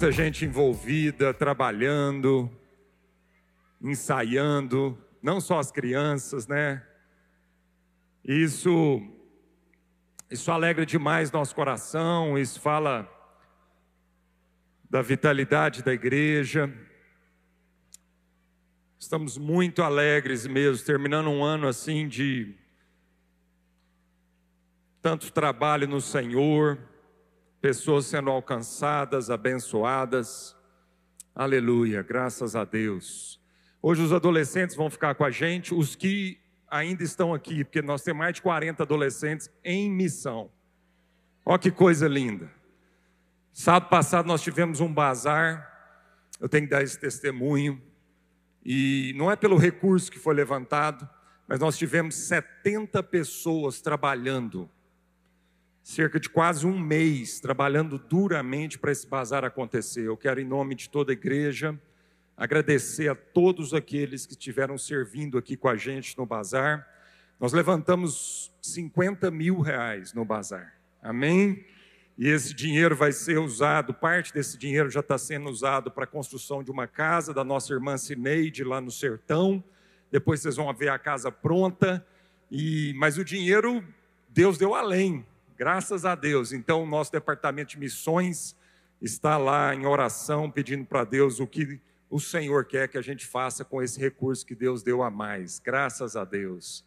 tanta gente envolvida, trabalhando, ensaiando, não só as crianças, né? Isso, isso alegra demais nosso coração, isso fala da vitalidade da igreja. Estamos muito alegres mesmo, terminando um ano assim de tanto trabalho no Senhor, pessoas sendo alcançadas, abençoadas. Aleluia, graças a Deus. Hoje os adolescentes vão ficar com a gente, os que ainda estão aqui, porque nós temos mais de 40 adolescentes em missão. Olha que coisa linda. Sábado passado nós tivemos um bazar, eu tenho que dar esse testemunho, e não é pelo recurso que foi levantado, mas nós tivemos 70 pessoas trabalhando cerca de quase um mês trabalhando duramente para esse bazar acontecer. Eu quero, em nome de toda a igreja, agradecer a todos aqueles que estiveram servindo aqui com a gente no bazar. Nós levantamos 50 mil reais no bazar. Amém? E esse dinheiro vai ser usado, parte desse dinheiro já está sendo usado para a construção de uma casa da nossa irmã Cineide lá no sertão. Depois vocês vão ver a casa pronta. E, mas o dinheiro Deus deu além. Graças a Deus. Então, o nosso departamento de missões está lá em oração, pedindo para Deus o que o Senhor quer que a gente faça com esse recurso que Deus deu a mais. Graças a Deus.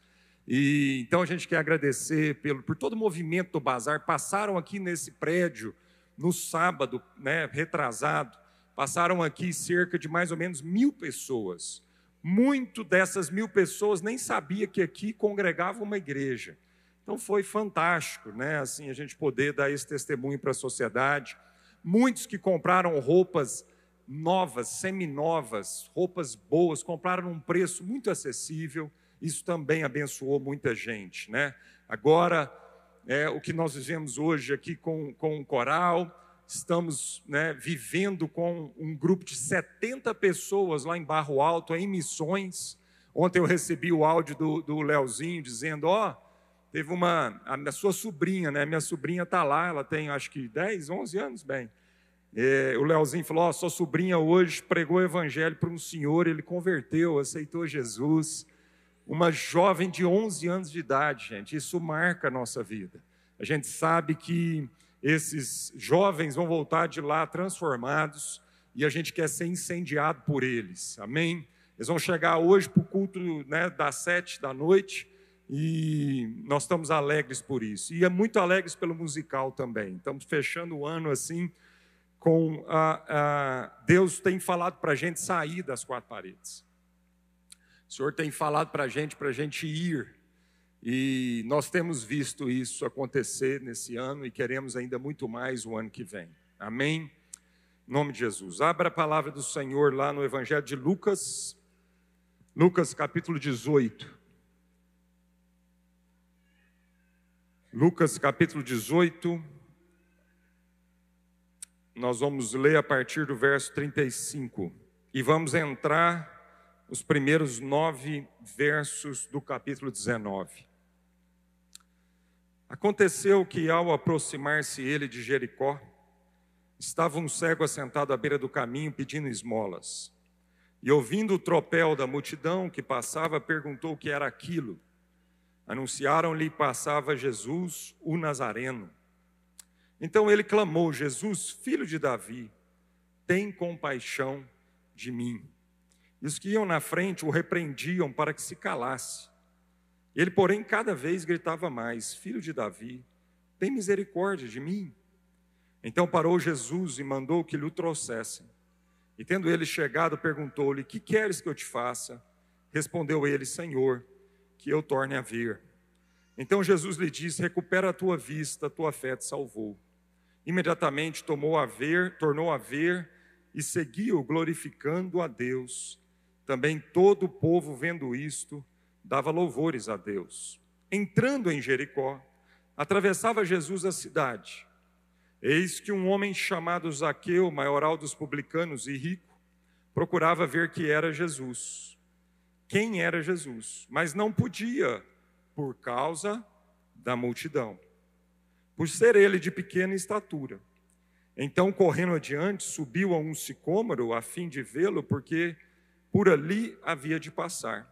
E então a gente quer agradecer pelo, por todo o movimento do bazar. Passaram aqui nesse prédio no sábado, né, retrasado, passaram aqui cerca de mais ou menos mil pessoas. Muito dessas mil pessoas nem sabia que aqui congregava uma igreja. Então foi fantástico, né? Assim a gente poder dar esse testemunho para a sociedade. Muitos que compraram roupas novas, seminovas, roupas boas, compraram num preço muito acessível. Isso também abençoou muita gente, né? Agora, é, o que nós vivemos hoje aqui com, com o coral, estamos né, vivendo com um grupo de 70 pessoas lá em Barro Alto, em missões. Ontem eu recebi o áudio do, do Leozinho dizendo: Ó, oh, Teve uma, a minha sua sobrinha, né? Minha sobrinha está lá, ela tem acho que 10, 11 anos, bem. É, o Leozinho falou: oh, sua sobrinha hoje pregou o evangelho para um senhor, ele converteu, aceitou Jesus. Uma jovem de 11 anos de idade, gente, isso marca a nossa vida. A gente sabe que esses jovens vão voltar de lá transformados e a gente quer ser incendiado por eles, amém? Eles vão chegar hoje para o culto né, das sete da noite e nós estamos alegres por isso. E é muito alegres pelo musical também. Estamos fechando o ano assim, com a, a Deus tem falado para a gente sair das quatro paredes. O Senhor tem falado para a gente, para a gente ir. E nós temos visto isso acontecer nesse ano e queremos ainda muito mais o ano que vem. Amém? Em nome de Jesus. Abra a palavra do Senhor lá no Evangelho de Lucas, Lucas capítulo 18. Lucas capítulo 18, nós vamos ler a partir do verso 35 e vamos entrar os primeiros nove versos do capítulo 19. Aconteceu que, ao aproximar-se ele de Jericó, estava um cego assentado à beira do caminho pedindo esmolas. E ouvindo o tropel da multidão que passava, perguntou o que era aquilo. Anunciaram-lhe passava Jesus, o Nazareno. Então ele clamou: Jesus, filho de Davi, tem compaixão de mim. E os que iam na frente o repreendiam para que se calasse. Ele, porém, cada vez gritava mais: Filho de Davi, tem misericórdia de mim. Então parou Jesus e mandou que lhe o trouxessem. E tendo ele chegado, perguntou-lhe: Que queres que eu te faça? Respondeu ele: Senhor, que eu torne a ver. Então Jesus lhe disse: Recupera a tua vista, a tua fé te salvou. Imediatamente tomou a ver, tornou a ver e seguiu glorificando a Deus. Também todo o povo, vendo isto, dava louvores a Deus. Entrando em Jericó, atravessava Jesus a cidade. Eis que um homem chamado Zaqueu, maioral dos publicanos e rico, procurava ver que era Jesus quem era Jesus, mas não podia por causa da multidão, por ser ele de pequena estatura. Então, correndo adiante, subiu a um sicômoro a fim de vê-lo, porque por ali havia de passar.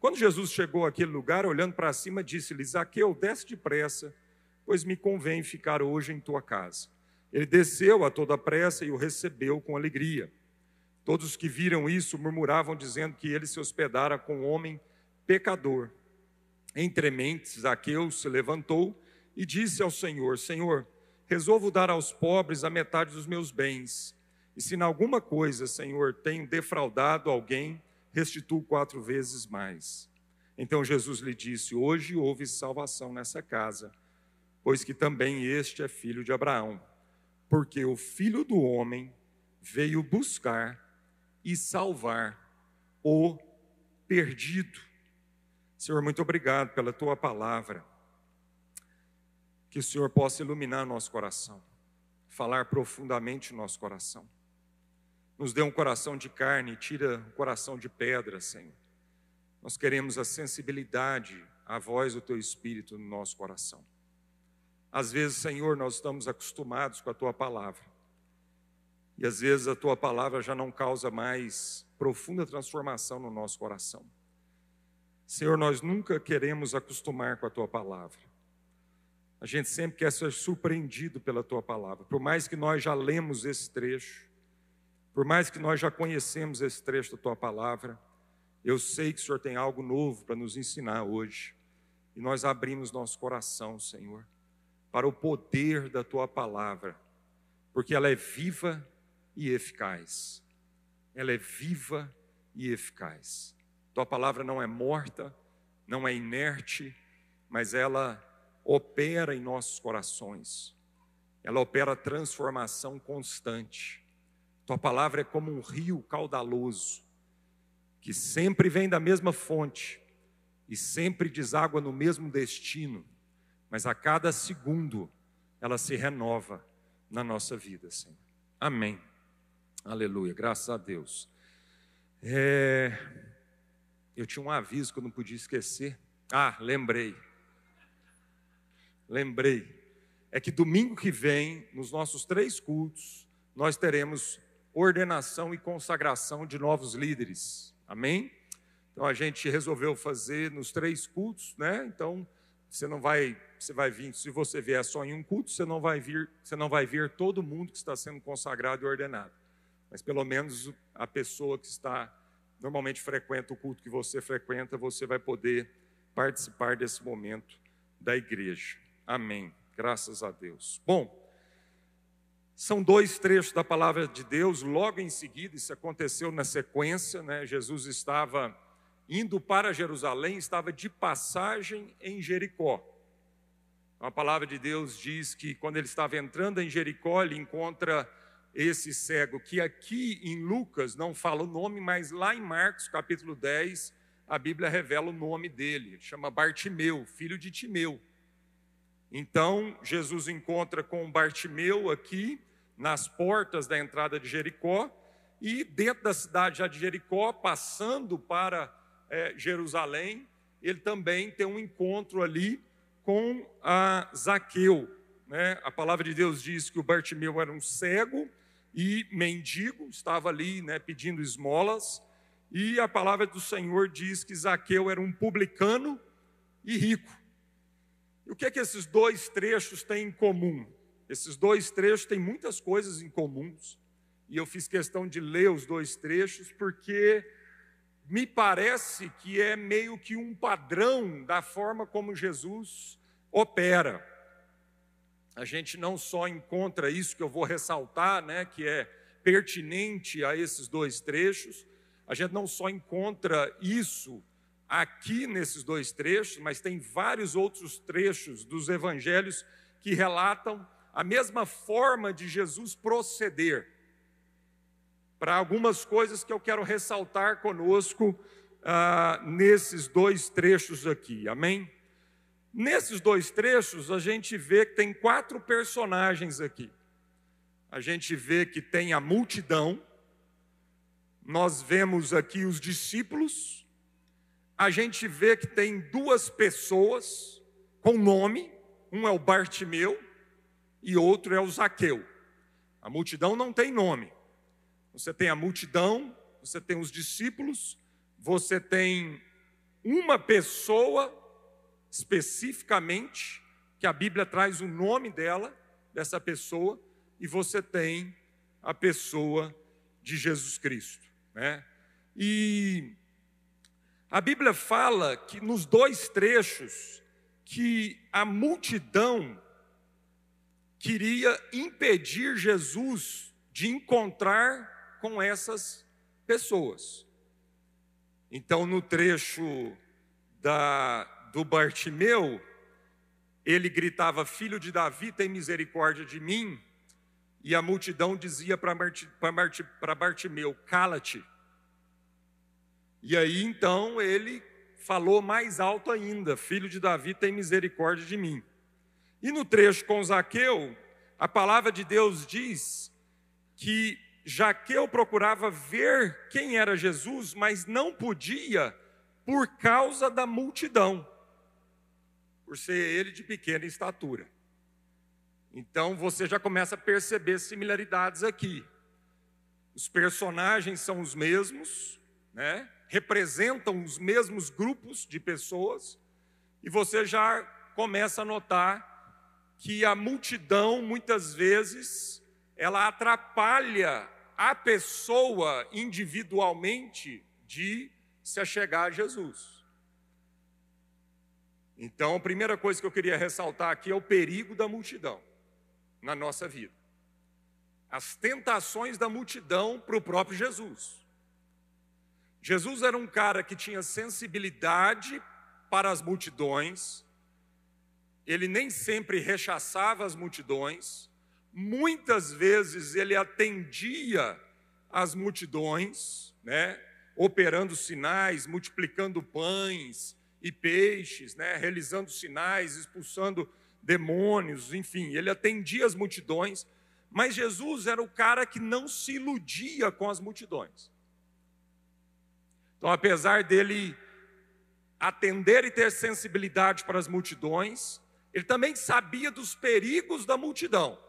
Quando Jesus chegou àquele lugar, olhando para cima, disse-lhe: Zaqueu, desce depressa, pois me convém ficar hoje em tua casa. Ele desceu a toda pressa e o recebeu com alegria. Todos os que viram isso murmuravam, dizendo que ele se hospedara com um homem pecador. Entre mentes, Zaqueu se levantou e disse ao Senhor: Senhor, resolvo dar aos pobres a metade dos meus bens. E se em alguma coisa, Senhor, tenho defraudado alguém, restituo quatro vezes mais. Então Jesus lhe disse: Hoje houve salvação nessa casa, pois que também este é filho de Abraão, porque o filho do homem veio buscar e salvar o perdido. Senhor, muito obrigado pela tua palavra que o Senhor possa iluminar nosso coração, falar profundamente no nosso coração. Nos dê um coração de carne, tira um coração de pedra, Senhor. Nós queremos a sensibilidade à voz do Teu Espírito no nosso coração. Às vezes, Senhor, nós estamos acostumados com a Tua palavra. E às vezes a Tua palavra já não causa mais profunda transformação no nosso coração. Senhor, nós nunca queremos acostumar com a Tua palavra. A gente sempre quer ser surpreendido pela tua palavra. Por mais que nós já lemos esse trecho, por mais que nós já conhecemos esse trecho da tua palavra, eu sei que o Senhor tem algo novo para nos ensinar hoje. E nós abrimos nosso coração, Senhor, para o poder da tua palavra, porque ela é viva e eficaz. Ela é viva e eficaz. Tua palavra não é morta, não é inerte, mas ela opera em nossos corações, ela opera transformação constante. Tua palavra é como um rio caudaloso, que sempre vem da mesma fonte e sempre deságua no mesmo destino, mas a cada segundo ela se renova na nossa vida, Senhor. Amém. Aleluia, graças a Deus. É... Eu tinha um aviso que eu não podia esquecer. Ah, lembrei lembrei, é que domingo que vem, nos nossos três cultos, nós teremos ordenação e consagração de novos líderes. Amém? Então a gente resolveu fazer nos três cultos, né? Então você não vai, você vai vir, se você vier só em um culto, você não vai vir, você não vai vir todo mundo que está sendo consagrado e ordenado. Mas pelo menos a pessoa que está normalmente frequenta o culto que você frequenta, você vai poder participar desse momento da igreja. Amém. Graças a Deus. Bom, são dois trechos da palavra de Deus, logo em seguida, isso aconteceu na sequência, né? Jesus estava indo para Jerusalém, estava de passagem em Jericó. A palavra de Deus diz que quando ele estava entrando em Jericó, ele encontra esse cego, que aqui em Lucas não fala o nome, mas lá em Marcos capítulo 10, a Bíblia revela o nome dele, chama Bartimeu, filho de Timeu. Então, Jesus encontra com Bartimeu aqui, nas portas da entrada de Jericó, e dentro da cidade já de Jericó, passando para é, Jerusalém, ele também tem um encontro ali com a Zaqueu. Né? A palavra de Deus diz que o Bartimeu era um cego e mendigo, estava ali né, pedindo esmolas, e a palavra do Senhor diz que Zaqueu era um publicano e rico. E o que é que esses dois trechos têm em comum? Esses dois trechos têm muitas coisas em comuns. E eu fiz questão de ler os dois trechos porque me parece que é meio que um padrão da forma como Jesus opera. A gente não só encontra isso que eu vou ressaltar, né, que é pertinente a esses dois trechos, a gente não só encontra isso aqui nesses dois trechos, mas tem vários outros trechos dos evangelhos que relatam a mesma forma de Jesus proceder. Para algumas coisas que eu quero ressaltar conosco ah, nesses dois trechos aqui, amém? Nesses dois trechos, a gente vê que tem quatro personagens aqui. A gente vê que tem a multidão, nós vemos aqui os discípulos, a gente vê que tem duas pessoas com nome, Um é o Bartimeu e outro é o Zaqueu. A multidão não tem nome. Você tem a multidão, você tem os discípulos, você tem uma pessoa especificamente, que a Bíblia traz o nome dela, dessa pessoa, e você tem a pessoa de Jesus Cristo. Né? E a Bíblia fala que nos dois trechos que a multidão queria impedir Jesus de encontrar com essas pessoas. Então, no trecho da, do Bartimeu, ele gritava: Filho de Davi, tem misericórdia de mim. E a multidão dizia para Bartimeu: Cala-te. E aí então ele falou mais alto ainda: Filho de Davi, tem misericórdia de mim. E no trecho com Zaqueu, a palavra de Deus diz que Jaqueu procurava ver quem era Jesus, mas não podia por causa da multidão, por ser ele de pequena estatura. Então você já começa a perceber similaridades aqui. Os personagens são os mesmos, né? representam os mesmos grupos de pessoas, e você já começa a notar que a multidão, muitas vezes, ela atrapalha a pessoa individualmente de se achegar a Jesus. Então, a primeira coisa que eu queria ressaltar aqui é o perigo da multidão na nossa vida. As tentações da multidão para o próprio Jesus. Jesus era um cara que tinha sensibilidade para as multidões, ele nem sempre rechaçava as multidões, muitas vezes ele atendia as multidões, né, operando sinais, multiplicando pães e peixes, né, realizando sinais, expulsando demônios, enfim, ele atendia as multidões, mas Jesus era o cara que não se iludia com as multidões. Então, apesar dele atender e ter sensibilidade para as multidões, ele também sabia dos perigos da multidão.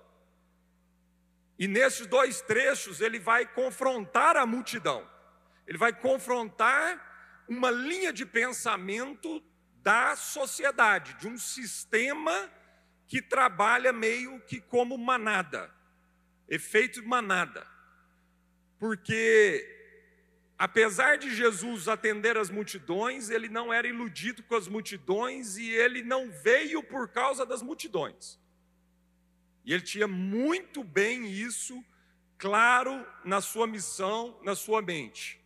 E nesses dois trechos ele vai confrontar a multidão. Ele vai confrontar uma linha de pensamento da sociedade, de um sistema que trabalha meio que como manada, efeito manada. Porque apesar de Jesus atender as multidões, ele não era iludido com as multidões e ele não veio por causa das multidões. E ele tinha muito bem isso claro na sua missão, na sua mente.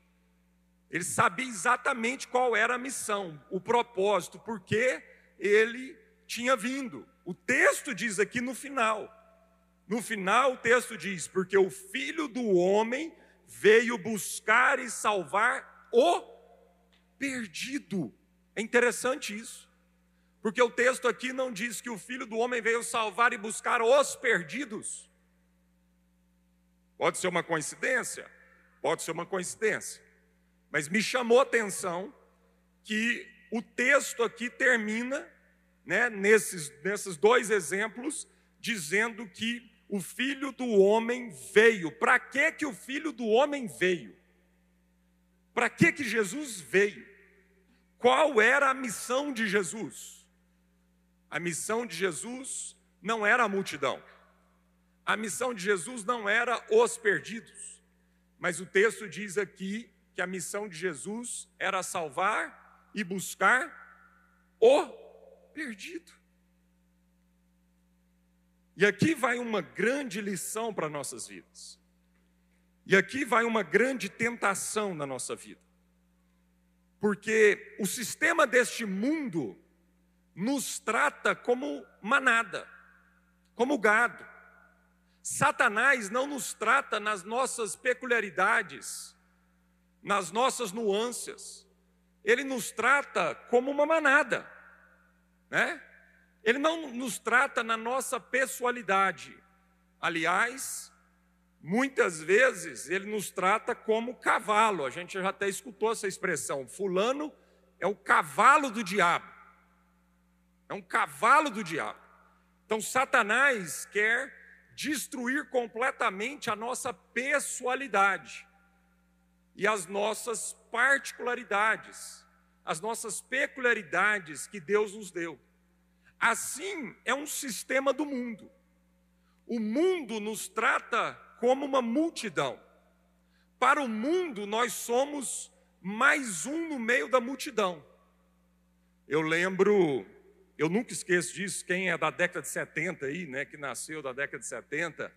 Ele sabia exatamente qual era a missão, o propósito, porque ele tinha vindo. O texto diz aqui no final. No final, o texto diz: Porque o filho do homem veio buscar e salvar o perdido. É interessante isso. Porque o texto aqui não diz que o filho do homem veio salvar e buscar os perdidos. Pode ser uma coincidência? Pode ser uma coincidência. Mas me chamou a atenção que o texto aqui termina, né, nesses, nesses dois exemplos, dizendo que o filho do homem veio. Para que que o filho do homem veio? Para que que Jesus veio? Qual era a missão de Jesus? A missão de Jesus não era a multidão. A missão de Jesus não era os perdidos. Mas o texto diz aqui que a missão de Jesus era salvar e buscar o perdido. E aqui vai uma grande lição para nossas vidas. E aqui vai uma grande tentação na nossa vida. Porque o sistema deste mundo nos trata como manada, como gado. Satanás não nos trata nas nossas peculiaridades, nas nossas nuances. Ele nos trata como uma manada, né? Ele não nos trata na nossa pessoalidade. Aliás, muitas vezes ele nos trata como cavalo. A gente já até escutou essa expressão. Fulano é o cavalo do diabo. É um cavalo do diabo. Então, Satanás quer destruir completamente a nossa pessoalidade e as nossas particularidades, as nossas peculiaridades que Deus nos deu. Assim é um sistema do mundo. O mundo nos trata como uma multidão. Para o mundo, nós somos mais um no meio da multidão. Eu lembro, eu nunca esqueço disso, quem é da década de 70 aí, né, que nasceu da década de 70,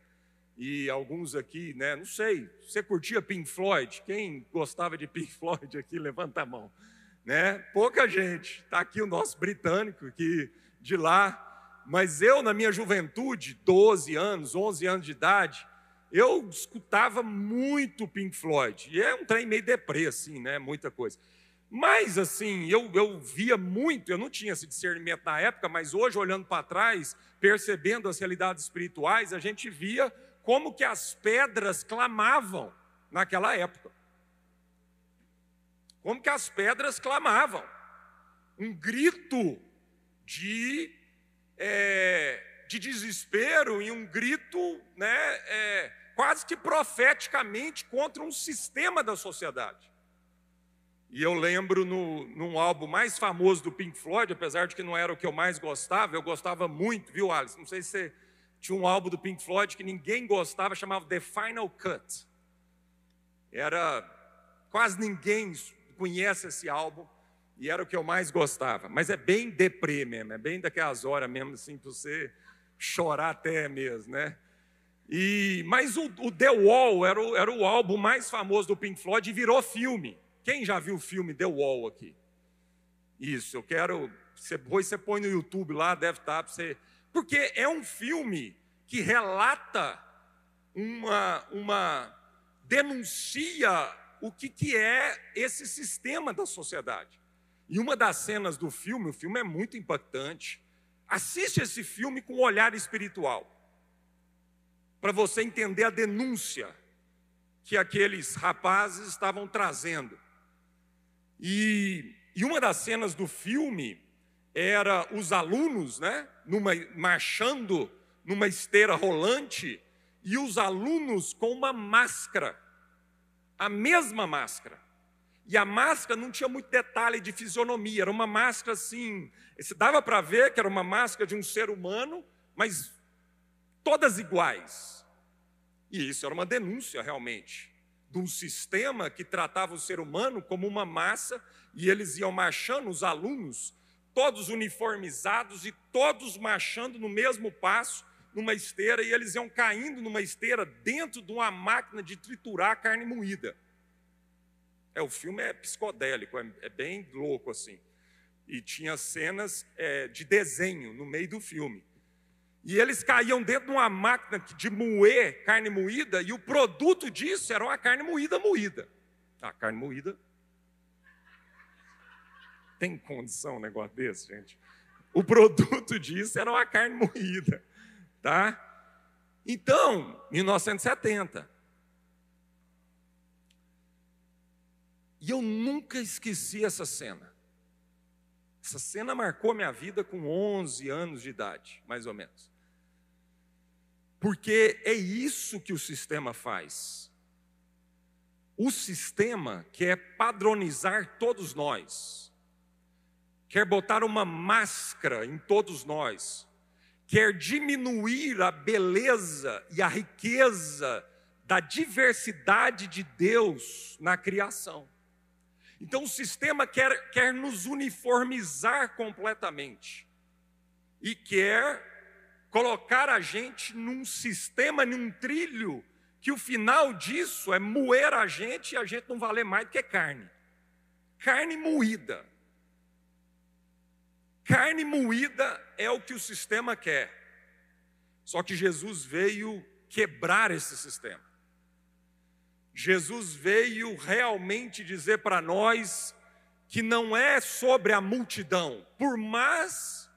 e alguns aqui, né, não sei, você curtia Pink Floyd? Quem gostava de Pink Floyd aqui, levanta a mão. Né? Pouca gente. Está aqui o nosso britânico que de lá, mas eu na minha juventude, 12 anos, 11 anos de idade, eu escutava muito Pink Floyd, e é um trem meio deprê, assim, né? Muita coisa. Mas, assim, eu, eu via muito, eu não tinha esse discernimento na época, mas hoje, olhando para trás, percebendo as realidades espirituais, a gente via como que as pedras clamavam naquela época. Como que as pedras clamavam. Um grito de, é, de desespero e um grito né, é, quase que profeticamente contra um sistema da sociedade. E eu lembro no, num álbum mais famoso do Pink Floyd, apesar de que não era o que eu mais gostava, eu gostava muito, viu, Alice? Não sei se você tinha um álbum do Pink Floyd que ninguém gostava, chamava The Final Cut. Era quase ninguém conhece esse álbum e era o que eu mais gostava. Mas é bem deprê mesmo, é bem daquelas horas mesmo assim para você chorar até mesmo, né? E, mas o, o The Wall era o, era o álbum mais famoso do Pink Floyd e virou filme. Quem já viu o filme The Wall aqui? Isso, eu quero. Você, depois você põe no YouTube lá, deve estar para você. Porque é um filme que relata uma, uma denuncia o que, que é esse sistema da sociedade. E uma das cenas do filme, o filme é muito impactante. Assiste esse filme com um olhar espiritual para você entender a denúncia que aqueles rapazes estavam trazendo. E, e uma das cenas do filme era os alunos, né, numa, marchando numa esteira rolante e os alunos com uma máscara, a mesma máscara. E a máscara não tinha muito detalhe de fisionomia, era uma máscara assim, se dava para ver que era uma máscara de um ser humano, mas todas iguais. E isso era uma denúncia realmente de um sistema que tratava o ser humano como uma massa e eles iam marchando, os alunos, todos uniformizados e todos marchando no mesmo passo, numa esteira, e eles iam caindo numa esteira dentro de uma máquina de triturar carne moída. É, o filme é psicodélico, é, é bem louco assim. E tinha cenas é, de desenho no meio do filme. E eles caíam dentro de uma máquina de moer carne moída, e o produto disso era uma carne moída moída. A carne moída. Tem condição um negócio desse, gente? O produto disso era uma carne moída, tá? Então, 1970. E eu nunca esqueci essa cena. Essa cena marcou minha vida com 11 anos de idade, mais ou menos. Porque é isso que o sistema faz. O sistema quer padronizar todos nós, quer botar uma máscara em todos nós, quer diminuir a beleza e a riqueza da diversidade de Deus na criação. Então o sistema quer, quer nos uniformizar completamente e quer colocar a gente num sistema, num trilho, que o final disso é moer a gente e a gente não valer mais do que carne. Carne moída. Carne moída é o que o sistema quer. Só que Jesus veio quebrar esse sistema. Jesus veio realmente dizer para nós que não é sobre a multidão, por mais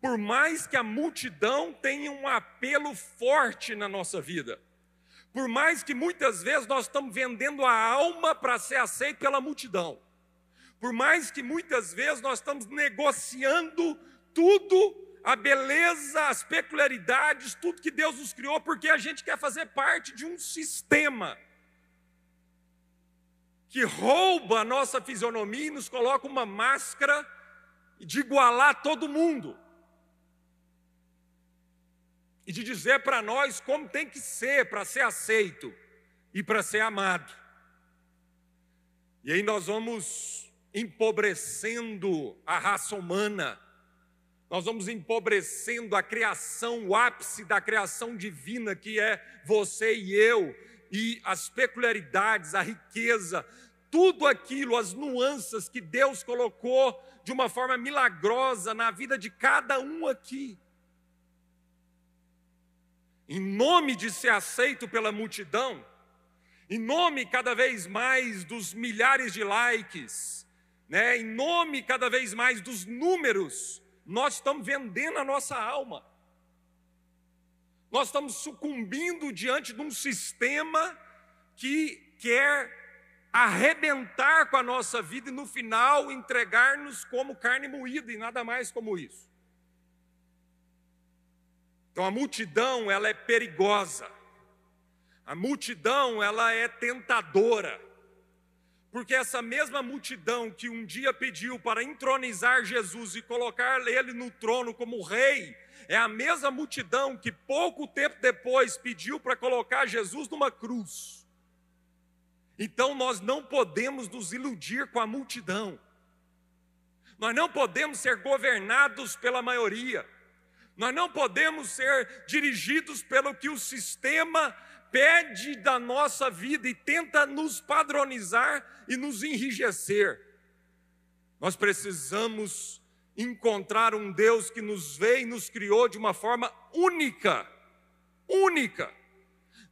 por mais que a multidão tenha um apelo forte na nossa vida, por mais que muitas vezes nós estamos vendendo a alma para ser aceito pela multidão, por mais que muitas vezes nós estamos negociando tudo a beleza, as peculiaridades, tudo que Deus nos criou, porque a gente quer fazer parte de um sistema que rouba a nossa fisionomia e nos coloca uma máscara de igualar todo mundo. E de dizer para nós como tem que ser para ser aceito e para ser amado. E aí nós vamos empobrecendo a raça humana, nós vamos empobrecendo a criação, o ápice da criação divina que é você e eu, e as peculiaridades, a riqueza, tudo aquilo, as nuances que Deus colocou de uma forma milagrosa na vida de cada um aqui. Em nome de ser aceito pela multidão, em nome cada vez mais dos milhares de likes, né, em nome cada vez mais dos números, nós estamos vendendo a nossa alma. Nós estamos sucumbindo diante de um sistema que quer arrebentar com a nossa vida e no final entregar-nos como carne moída e nada mais como isso. Então a multidão, ela é perigosa. A multidão, ela é tentadora. Porque essa mesma multidão que um dia pediu para entronizar Jesus e colocar ele no trono como rei, é a mesma multidão que pouco tempo depois pediu para colocar Jesus numa cruz. Então nós não podemos nos iludir com a multidão. Nós não podemos ser governados pela maioria. Nós não podemos ser dirigidos pelo que o sistema pede da nossa vida e tenta nos padronizar e nos enrijecer. Nós precisamos encontrar um Deus que nos veio e nos criou de uma forma única, única.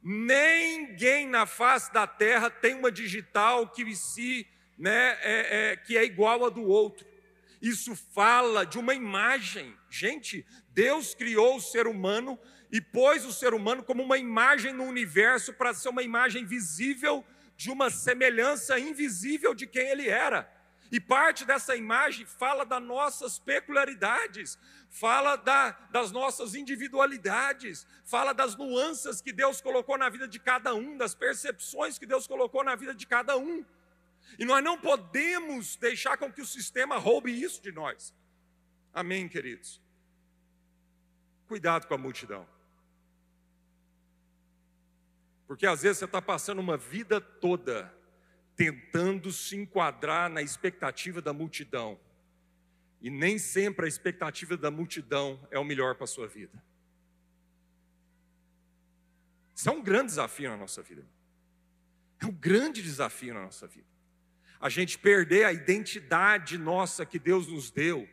Ninguém na face da terra tem uma digital que se, né, é, é, que é igual a do outro. Isso fala de uma imagem. Gente, Deus criou o ser humano e pôs o ser humano como uma imagem no universo para ser uma imagem visível de uma semelhança invisível de quem ele era. E parte dessa imagem fala das nossas peculiaridades, fala da, das nossas individualidades, fala das nuances que Deus colocou na vida de cada um, das percepções que Deus colocou na vida de cada um. E nós não podemos deixar com que o sistema roube isso de nós. Amém, queridos? Cuidado com a multidão. Porque às vezes você está passando uma vida toda tentando se enquadrar na expectativa da multidão. E nem sempre a expectativa da multidão é o melhor para a sua vida. Isso é um grande desafio na nossa vida. É um grande desafio na nossa vida. A gente perder a identidade nossa que Deus nos deu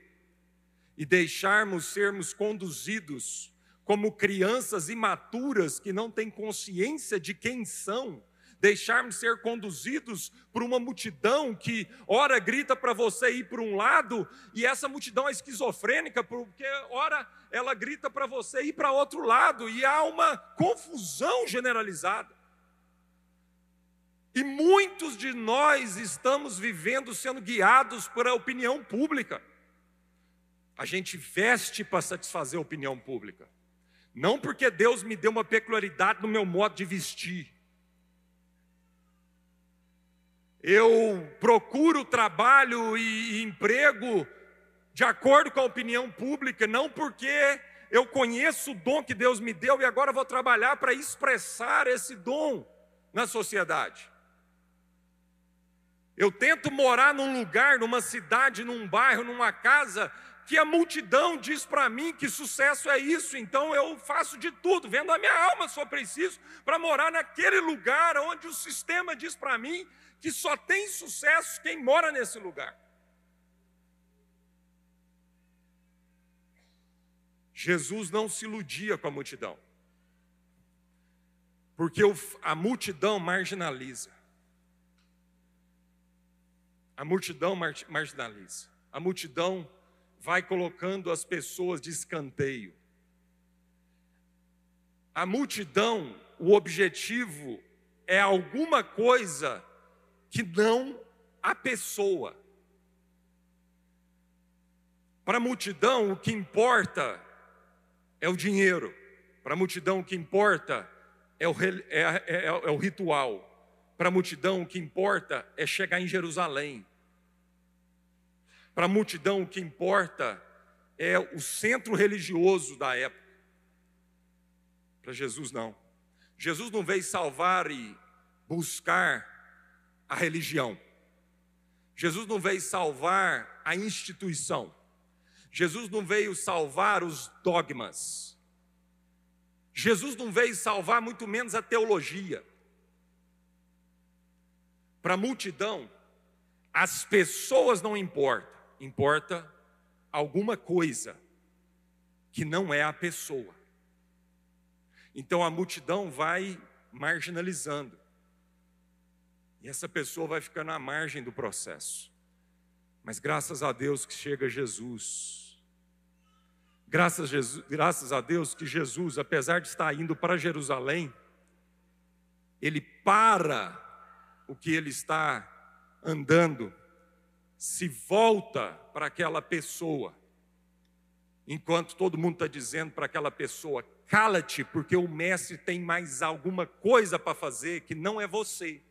e deixarmos sermos conduzidos como crianças imaturas que não têm consciência de quem são deixarmos ser conduzidos por uma multidão que ora grita para você ir para um lado e essa multidão é esquizofrênica porque ora ela grita para você ir para outro lado e há uma confusão generalizada. E muitos de nós estamos vivendo sendo guiados por a opinião pública. A gente veste para satisfazer a opinião pública. Não porque Deus me deu uma peculiaridade no meu modo de vestir eu procuro trabalho e emprego de acordo com a opinião pública, não porque eu conheço o dom que Deus me deu e agora vou trabalhar para expressar esse dom na sociedade. Eu tento morar num lugar, numa cidade, num bairro, numa casa que a multidão diz para mim que sucesso é isso, então eu faço de tudo, vendo a minha alma for preciso, para morar naquele lugar onde o sistema diz para mim que só tem sucesso quem mora nesse lugar. Jesus não se iludia com a multidão, porque a multidão marginaliza. A multidão marginaliza. A multidão vai colocando as pessoas de escanteio. A multidão, o objetivo é alguma coisa que não a pessoa. Para a multidão, o que importa é o dinheiro. Para a multidão, o que importa é o, é, é, é, o ritual. Para a multidão, o que importa é chegar em Jerusalém. Para a multidão, o que importa é o centro religioso da época. Para Jesus, não. Jesus não veio salvar e buscar a religião. Jesus não veio salvar a instituição. Jesus não veio salvar os dogmas. Jesus não veio salvar muito menos a teologia. Para a multidão, as pessoas não importam, importa alguma coisa que não é a pessoa. Então a multidão vai marginalizando. E essa pessoa vai ficando à margem do processo. Mas graças a Deus que chega Jesus. Graças, Jesus, graças a Deus que Jesus, apesar de estar indo para Jerusalém, ele para o que ele está andando, se volta para aquela pessoa, enquanto todo mundo está dizendo para aquela pessoa: cala-te, porque o mestre tem mais alguma coisa para fazer que não é você.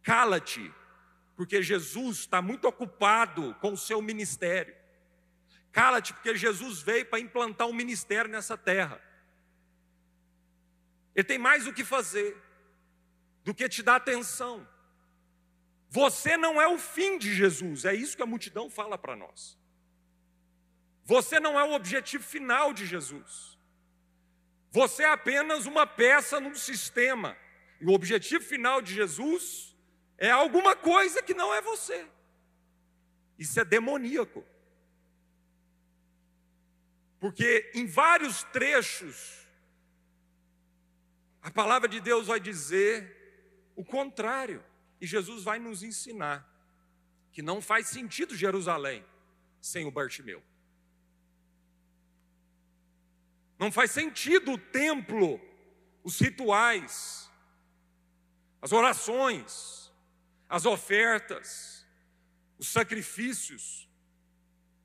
Cala-te, porque Jesus está muito ocupado com o seu ministério. Cala-te, porque Jesus veio para implantar um ministério nessa terra. Ele tem mais o que fazer do que te dar atenção. Você não é o fim de Jesus, é isso que a multidão fala para nós. Você não é o objetivo final de Jesus. Você é apenas uma peça num sistema. E o objetivo final de Jesus é alguma coisa que não é você. Isso é demoníaco. Porque em vários trechos, a palavra de Deus vai dizer o contrário. E Jesus vai nos ensinar que não faz sentido Jerusalém sem o Bartimeu. Não faz sentido o templo, os rituais, as orações, as ofertas, os sacrifícios,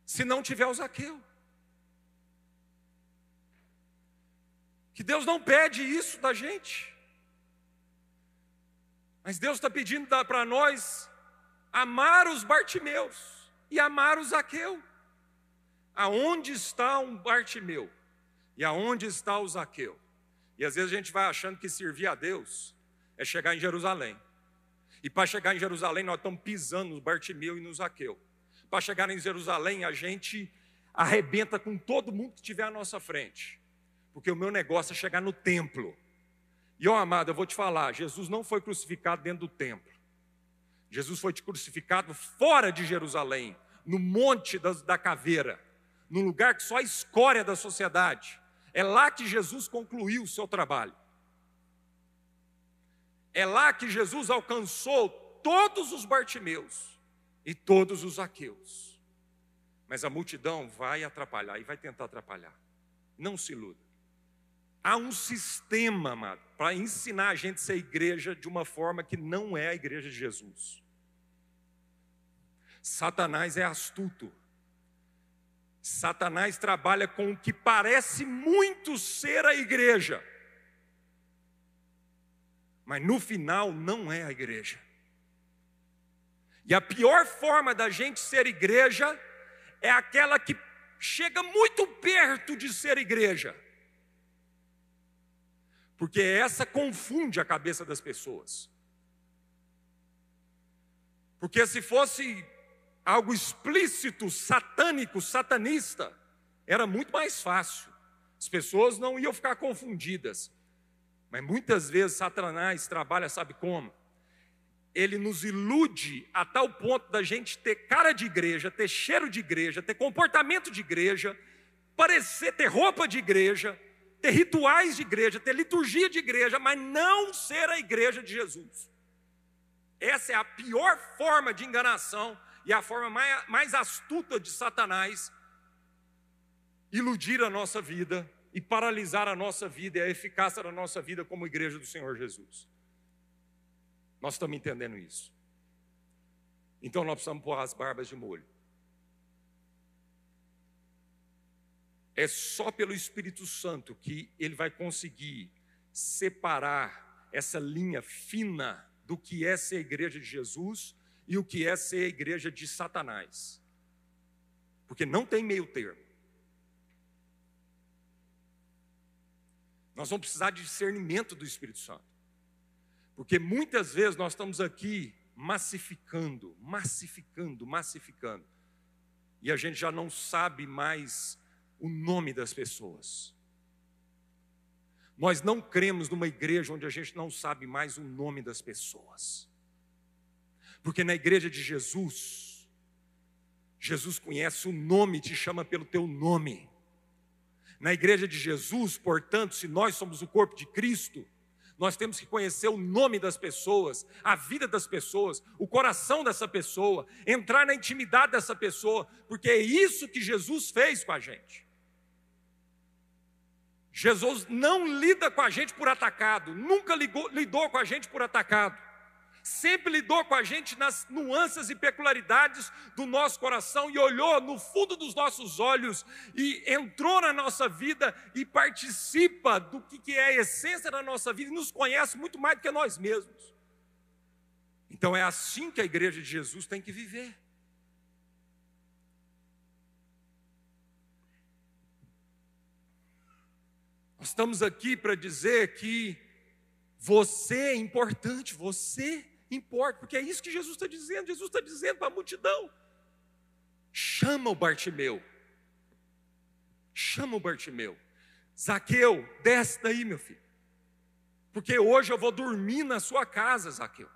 se não tiver o Zaqueu. Que Deus não pede isso da gente. Mas Deus está pedindo para nós amar os Bartimeus e amar o Zaqueu. Aonde está um Bartimeu? E aonde está o Zaqueu? E às vezes a gente vai achando que servir a Deus é chegar em Jerusalém. E para chegar em Jerusalém, nós estamos pisando no Bartimeu e no Zaqueu. Para chegar em Jerusalém, a gente arrebenta com todo mundo que estiver à nossa frente. Porque o meu negócio é chegar no templo. E ó, amado, eu vou te falar: Jesus não foi crucificado dentro do templo. Jesus foi crucificado fora de Jerusalém, no monte da, da caveira, num lugar que só a escória da sociedade. É lá que Jesus concluiu o seu trabalho. É lá que Jesus alcançou todos os Bartimeus e todos os Aqueus. Mas a multidão vai atrapalhar e vai tentar atrapalhar. Não se iluda. Há um sistema, amado, para ensinar a gente a ser igreja de uma forma que não é a igreja de Jesus. Satanás é astuto. Satanás trabalha com o que parece muito ser a igreja, mas no final não é a igreja. E a pior forma da gente ser igreja é aquela que chega muito perto de ser igreja, porque essa confunde a cabeça das pessoas. Porque se fosse algo explícito, satânico, satanista, era muito mais fácil. As pessoas não iam ficar confundidas. Mas muitas vezes Satanás trabalha, sabe como? Ele nos ilude a tal ponto da gente ter cara de igreja, ter cheiro de igreja, ter comportamento de igreja, parecer ter roupa de igreja, ter rituais de igreja, ter liturgia de igreja, mas não ser a igreja de Jesus. Essa é a pior forma de enganação e a forma mais, mais astuta de Satanás iludir a nossa vida e paralisar a nossa vida e a eficácia da nossa vida como igreja do Senhor Jesus. Nós estamos entendendo isso. Então nós precisamos pôr as barbas de molho. É só pelo Espírito Santo que ele vai conseguir separar essa linha fina do que é ser a igreja de Jesus e o que é ser a igreja de Satanás. Porque não tem meio termo. Nós vamos precisar de discernimento do Espírito Santo. Porque muitas vezes nós estamos aqui massificando, massificando, massificando. E a gente já não sabe mais o nome das pessoas. Nós não cremos numa igreja onde a gente não sabe mais o nome das pessoas. Porque na igreja de Jesus, Jesus conhece o nome, te chama pelo teu nome. Na igreja de Jesus, portanto, se nós somos o corpo de Cristo, nós temos que conhecer o nome das pessoas, a vida das pessoas, o coração dessa pessoa, entrar na intimidade dessa pessoa, porque é isso que Jesus fez com a gente. Jesus não lida com a gente por atacado, nunca ligou, lidou com a gente por atacado sempre lidou com a gente nas nuances e peculiaridades do nosso coração e olhou no fundo dos nossos olhos e entrou na nossa vida e participa do que é a essência da nossa vida e nos conhece muito mais do que nós mesmos. Então é assim que a igreja de Jesus tem que viver. Nós estamos aqui para dizer que você é importante, você importa, porque é isso que Jesus está dizendo. Jesus está dizendo para a multidão: chama o Bartimeu, chama o Bartimeu, Zaqueu, desce daí, meu filho, porque hoje eu vou dormir na sua casa, Zaqueu.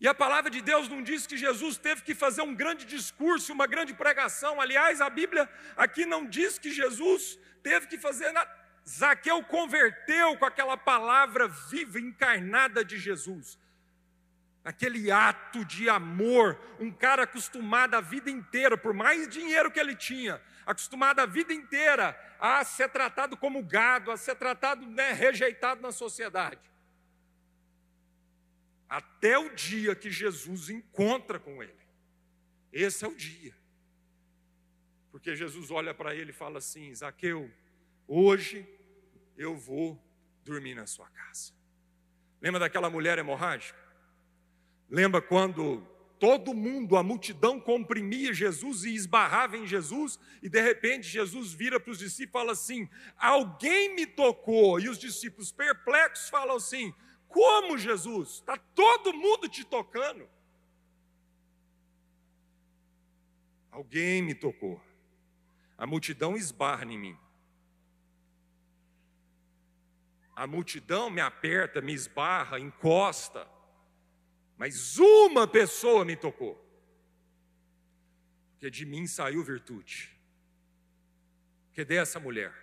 E a palavra de Deus não diz que Jesus teve que fazer um grande discurso, uma grande pregação. Aliás, a Bíblia aqui não diz que Jesus teve que fazer nada Zaqueu converteu com aquela palavra viva, encarnada de Jesus. Aquele ato de amor, um cara acostumado a vida inteira, por mais dinheiro que ele tinha, acostumado a vida inteira a ser tratado como gado, a ser tratado, né, rejeitado na sociedade. Até o dia que Jesus encontra com ele. Esse é o dia. Porque Jesus olha para ele e fala assim: Zaqueu, hoje eu vou dormir na sua casa. Lembra daquela mulher hemorrágica? Lembra quando todo mundo, a multidão comprimia Jesus e esbarrava em Jesus, e de repente Jesus vira para os discípulos e fala assim: Alguém me tocou. E os discípulos perplexos falam assim: Como Jesus? Está todo mundo te tocando. Alguém me tocou. A multidão esbarra em mim. A multidão me aperta, me esbarra, encosta, mas uma pessoa me tocou, porque de mim saiu virtude. Que dessa mulher.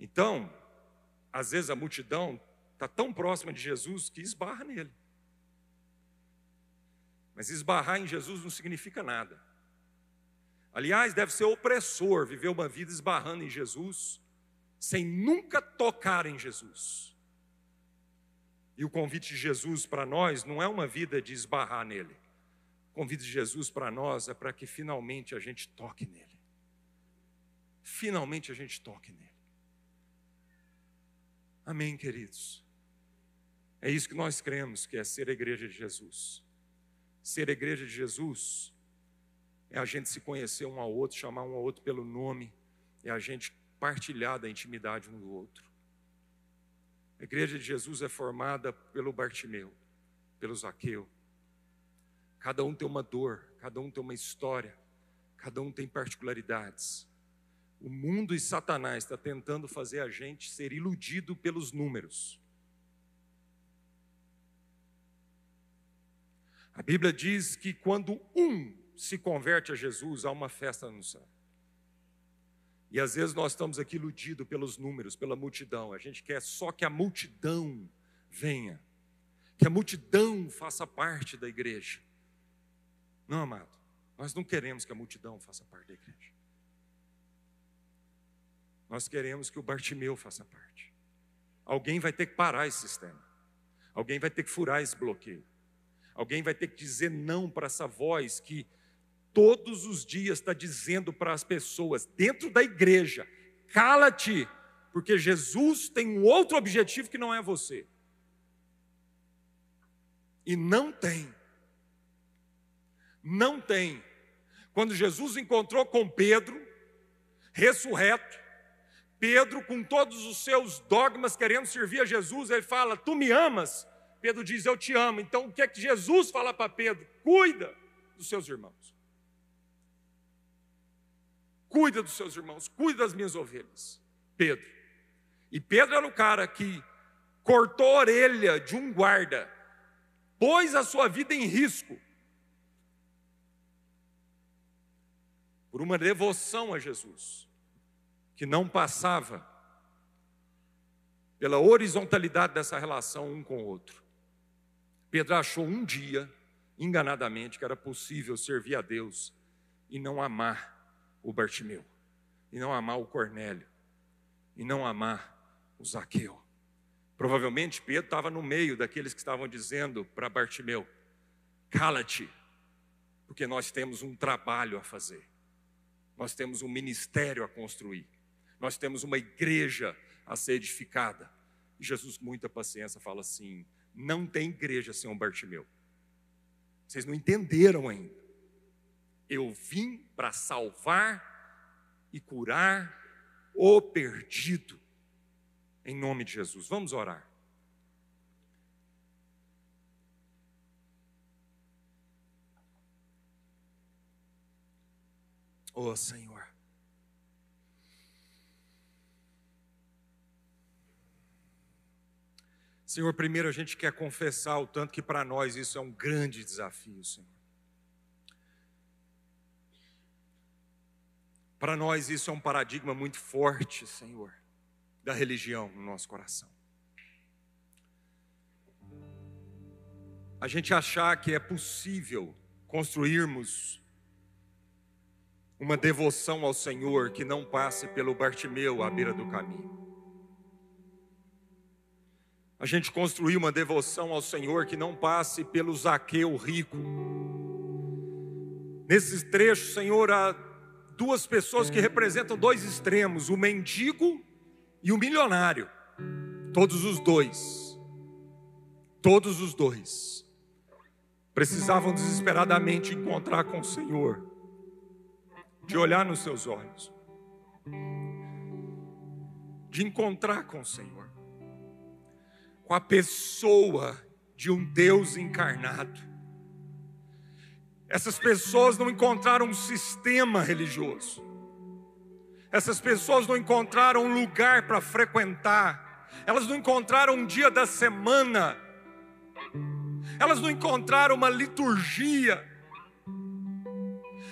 Então, às vezes a multidão está tão próxima de Jesus que esbarra nele. Mas esbarrar em Jesus não significa nada. Aliás, deve ser opressor viver uma vida esbarrando em Jesus sem nunca tocar em Jesus. E o convite de Jesus para nós não é uma vida de esbarrar nele. O convite de Jesus para nós é para que finalmente a gente toque nele. Finalmente a gente toque nele. Amém, queridos? É isso que nós cremos que é ser a igreja de Jesus. Ser a igreja de Jesus é a gente se conhecer um ao outro, chamar um ao outro pelo nome, é a gente partilhar da intimidade um do outro. A igreja de Jesus é formada pelo Bartimeu, pelo Zaqueu. Cada um tem uma dor, cada um tem uma história, cada um tem particularidades. O mundo e Satanás está tentando fazer a gente ser iludido pelos números. A Bíblia diz que quando um se converte a Jesus, há uma festa no céu. E às vezes nós estamos aqui iludidos pelos números, pela multidão. A gente quer só que a multidão venha, que a multidão faça parte da igreja. Não, amado, nós não queremos que a multidão faça parte da igreja. Nós queremos que o Bartimeu faça parte. Alguém vai ter que parar esse sistema. Alguém vai ter que furar esse bloqueio. Alguém vai ter que dizer não para essa voz que todos os dias está dizendo para as pessoas, dentro da igreja: cala-te, porque Jesus tem um outro objetivo que não é você. E não tem. Não tem. Quando Jesus encontrou com Pedro, ressurreto, Pedro, com todos os seus dogmas, querendo servir a Jesus, ele fala: Tu me amas? Pedro diz: Eu te amo. Então, o que é que Jesus fala para Pedro? Cuida dos seus irmãos. Cuida dos seus irmãos, cuida das minhas ovelhas. Pedro. E Pedro era o cara que cortou a orelha de um guarda pôs a sua vida em risco por uma devoção a Jesus, que não passava pela horizontalidade dessa relação um com o outro. Pedro achou um dia, enganadamente, que era possível servir a Deus e não amar o Bartimeu, e não amar o Cornélio, e não amar o Zaqueu. Provavelmente Pedro estava no meio daqueles que estavam dizendo para Bartimeu: cala-te, porque nós temos um trabalho a fazer, nós temos um ministério a construir, nós temos uma igreja a ser edificada. E Jesus, com muita paciência, fala assim: não tem igreja sem um Bartimeu. Vocês não entenderam ainda. Eu vim para salvar e curar o perdido em nome de Jesus. Vamos orar. Oh Senhor. Senhor, primeiro a gente quer confessar o tanto que para nós isso é um grande desafio, Senhor. Para nós isso é um paradigma muito forte, Senhor da religião no nosso coração. A gente achar que é possível construirmos uma devoção ao Senhor que não passe pelo Bartimeu à beira do caminho. A gente construir uma devoção ao Senhor que não passe pelo Zaqueu rico. Nesses trechos, Senhor, há duas pessoas que representam dois extremos: o mendigo e o milionário, todos os dois, todos os dois, precisavam desesperadamente encontrar com o Senhor, de olhar nos seus olhos, de encontrar com o Senhor, com a pessoa de um Deus encarnado. Essas pessoas não encontraram um sistema religioso essas pessoas não encontraram um lugar para frequentar, elas não encontraram um dia da semana, elas não encontraram uma liturgia.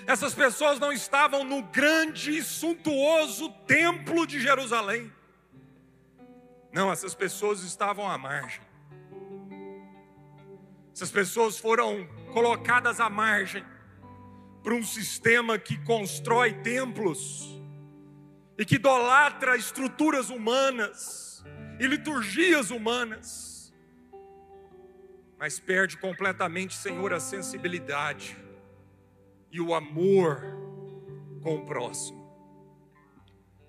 Essas pessoas não estavam no grande e suntuoso templo de Jerusalém. Não, essas pessoas estavam à margem. Essas pessoas foram colocadas à margem para um sistema que constrói templos e que idolatra estruturas humanas e liturgias humanas, mas perde completamente, Senhor, a sensibilidade e o amor com o próximo.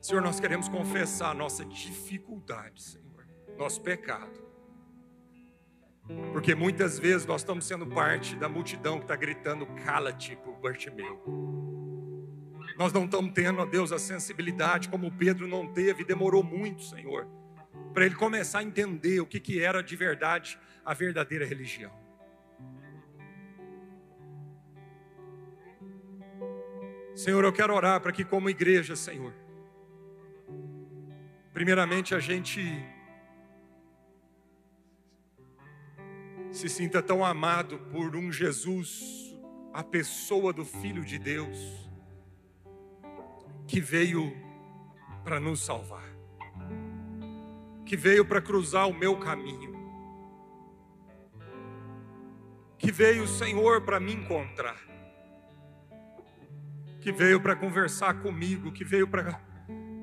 Senhor, nós queremos confessar a nossa dificuldade, Senhor, nosso pecado. Porque muitas vezes nós estamos sendo parte da multidão que está gritando: cala-te por Bartimeu. Nós não estamos tendo, ó Deus, a sensibilidade como Pedro não teve, demorou muito, Senhor, para ele começar a entender o que, que era de verdade a verdadeira religião. Senhor, eu quero orar para que, como igreja, Senhor, primeiramente a gente se sinta tão amado por um Jesus, a pessoa do Filho de Deus que veio para nos salvar, que veio para cruzar o meu caminho, que veio, Senhor, para me encontrar, que veio para conversar comigo, que veio para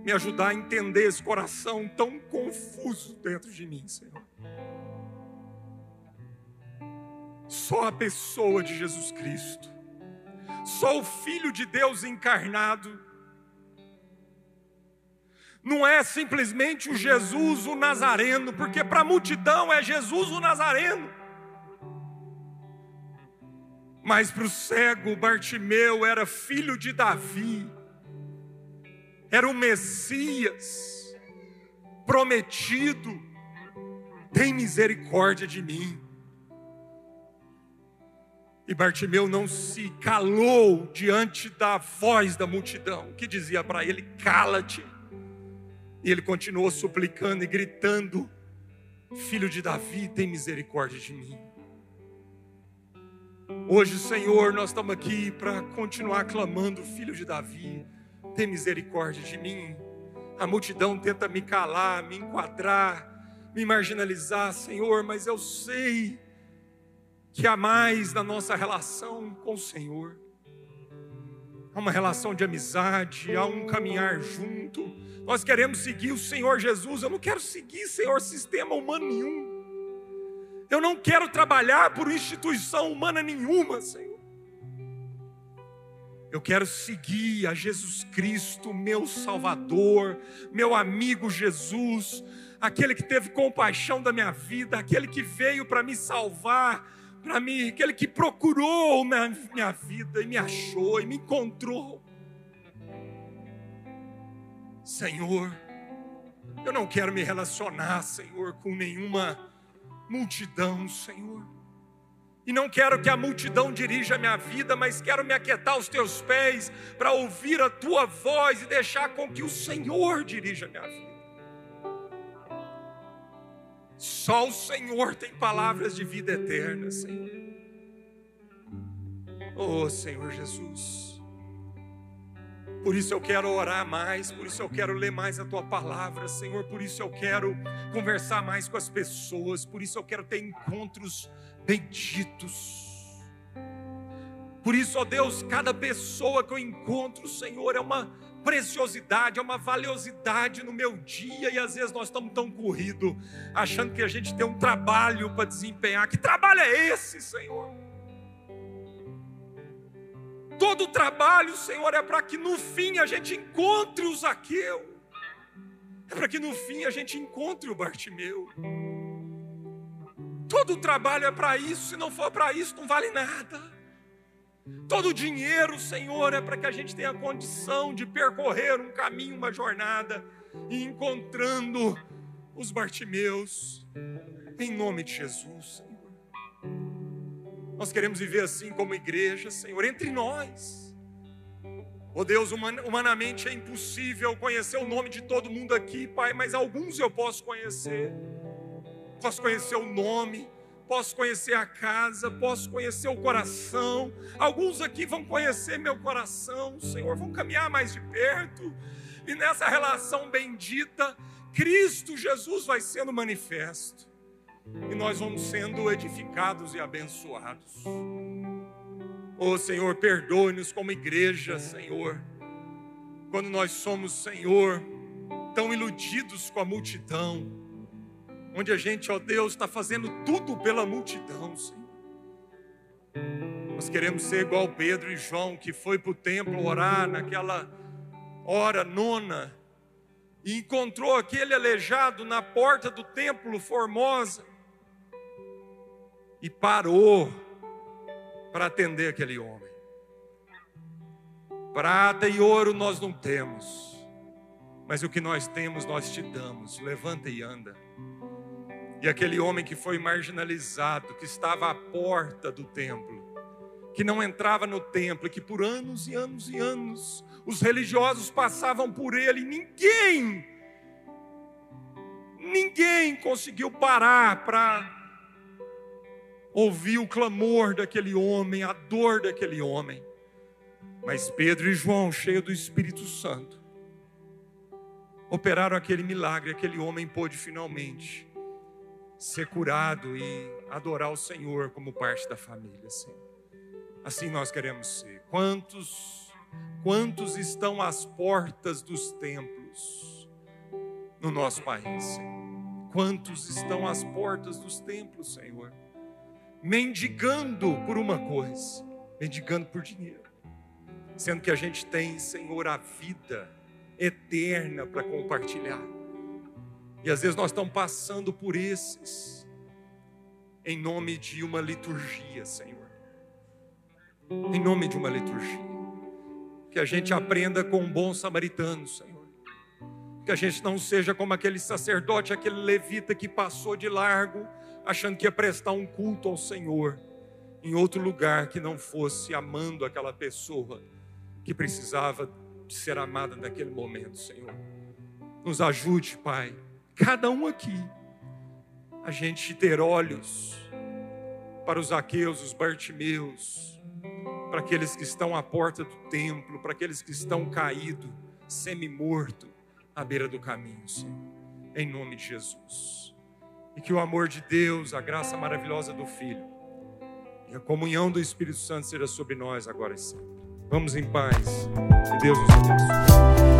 me ajudar a entender esse coração tão confuso dentro de mim, Senhor. Só a pessoa de Jesus Cristo só o Filho de Deus encarnado. Não é simplesmente o Jesus o Nazareno, porque para a multidão é Jesus o Nazareno. Mas para o cego, Bartimeu era filho de Davi, era o Messias prometido. Tem misericórdia de mim. E Bartimeu não se calou diante da voz da multidão, que dizia para ele: cala-te. E ele continuou suplicando e gritando: Filho de Davi, tem misericórdia de mim. Hoje, Senhor, nós estamos aqui para continuar clamando: Filho de Davi, tem misericórdia de mim. A multidão tenta me calar, me enquadrar, me marginalizar, Senhor, mas eu sei que há mais na nossa relação com o Senhor. Há uma relação de amizade, há um caminhar junto. Nós queremos seguir o Senhor Jesus. Eu não quero seguir, Senhor, sistema humano nenhum. Eu não quero trabalhar por instituição humana nenhuma, Senhor. Eu quero seguir a Jesus Cristo, meu Salvador, meu amigo Jesus, aquele que teve compaixão da minha vida, aquele que veio para me salvar, para mim, aquele que procurou na minha vida e me achou e me encontrou. Senhor, eu não quero me relacionar, Senhor, com nenhuma multidão, Senhor. E não quero que a multidão dirija a minha vida, mas quero me aquietar aos teus pés para ouvir a tua voz e deixar com que o Senhor dirija a minha vida. Só o Senhor tem palavras de vida eterna, Senhor. Oh, Senhor Jesus. Por isso eu quero orar mais, por isso eu quero ler mais a tua palavra, Senhor. Por isso eu quero conversar mais com as pessoas, por isso eu quero ter encontros benditos. Por isso, ó Deus, cada pessoa que eu encontro, Senhor, é uma preciosidade, é uma valiosidade no meu dia, e às vezes nós estamos tão corridos, achando que a gente tem um trabalho para desempenhar. Que trabalho é esse, Senhor? Todo trabalho, Senhor, é para que no fim a gente encontre o Zaqueu, é para que no fim a gente encontre o Bartimeu. Todo trabalho é para isso, se não for para isso, não vale nada. Todo dinheiro, Senhor, é para que a gente tenha condição de percorrer um caminho, uma jornada, e encontrando os Bartimeus, em nome de Jesus, Senhor. Nós queremos viver assim como igreja, Senhor, entre nós. Oh Deus, humanamente é impossível conhecer o nome de todo mundo aqui, Pai, mas alguns eu posso conhecer. Posso conhecer o nome, posso conhecer a casa, posso conhecer o coração. Alguns aqui vão conhecer meu coração, Senhor, vão caminhar mais de perto. E nessa relação bendita, Cristo Jesus vai sendo manifesto. E nós vamos sendo edificados e abençoados. Oh Senhor, perdoe-nos como igreja, Senhor. Quando nós somos, Senhor, tão iludidos com a multidão onde a gente, ó Deus, está fazendo tudo pela multidão, Senhor. Nós queremos ser igual Pedro e João, que foi para o templo orar naquela hora nona e encontrou aquele aleijado na porta do templo Formosa e parou para atender aquele homem. Prata e ouro nós não temos, mas o que nós temos nós te damos. Levanta e anda. E aquele homem que foi marginalizado, que estava à porta do templo, que não entrava no templo, que por anos e anos e anos os religiosos passavam por ele, ninguém, ninguém conseguiu parar para ouvir o clamor daquele homem, a dor daquele homem. Mas Pedro e João, cheios do Espírito Santo, operaram aquele milagre, aquele homem pôde finalmente ser curado e adorar o Senhor como parte da família, Senhor. Assim nós queremos ser. Quantos, quantos estão às portas dos templos no nosso país, Senhor? Quantos estão às portas dos templos, Senhor? Mendigando por uma coisa, mendigando por dinheiro. sendo que a gente tem, Senhor, a vida eterna para compartilhar. E às vezes nós estamos passando por esses, em nome de uma liturgia, Senhor. Em nome de uma liturgia. Que a gente aprenda com um bom samaritano, Senhor. Que a gente não seja como aquele sacerdote, aquele levita que passou de largo, achando que ia prestar um culto ao Senhor, em outro lugar que não fosse amando aquela pessoa que precisava de ser amada naquele momento, Senhor. Nos ajude, Pai, cada um aqui, a gente ter olhos para os aqueus, os Bartimeus, para aqueles que estão à porta do templo, para aqueles que estão caídos, semi-morto, à beira do caminho, Senhor. Em nome de Jesus. E que o amor de Deus, a graça maravilhosa do Filho e a comunhão do Espírito Santo seja sobre nós agora e sempre. Vamos em paz. Que Deus nos abençoe.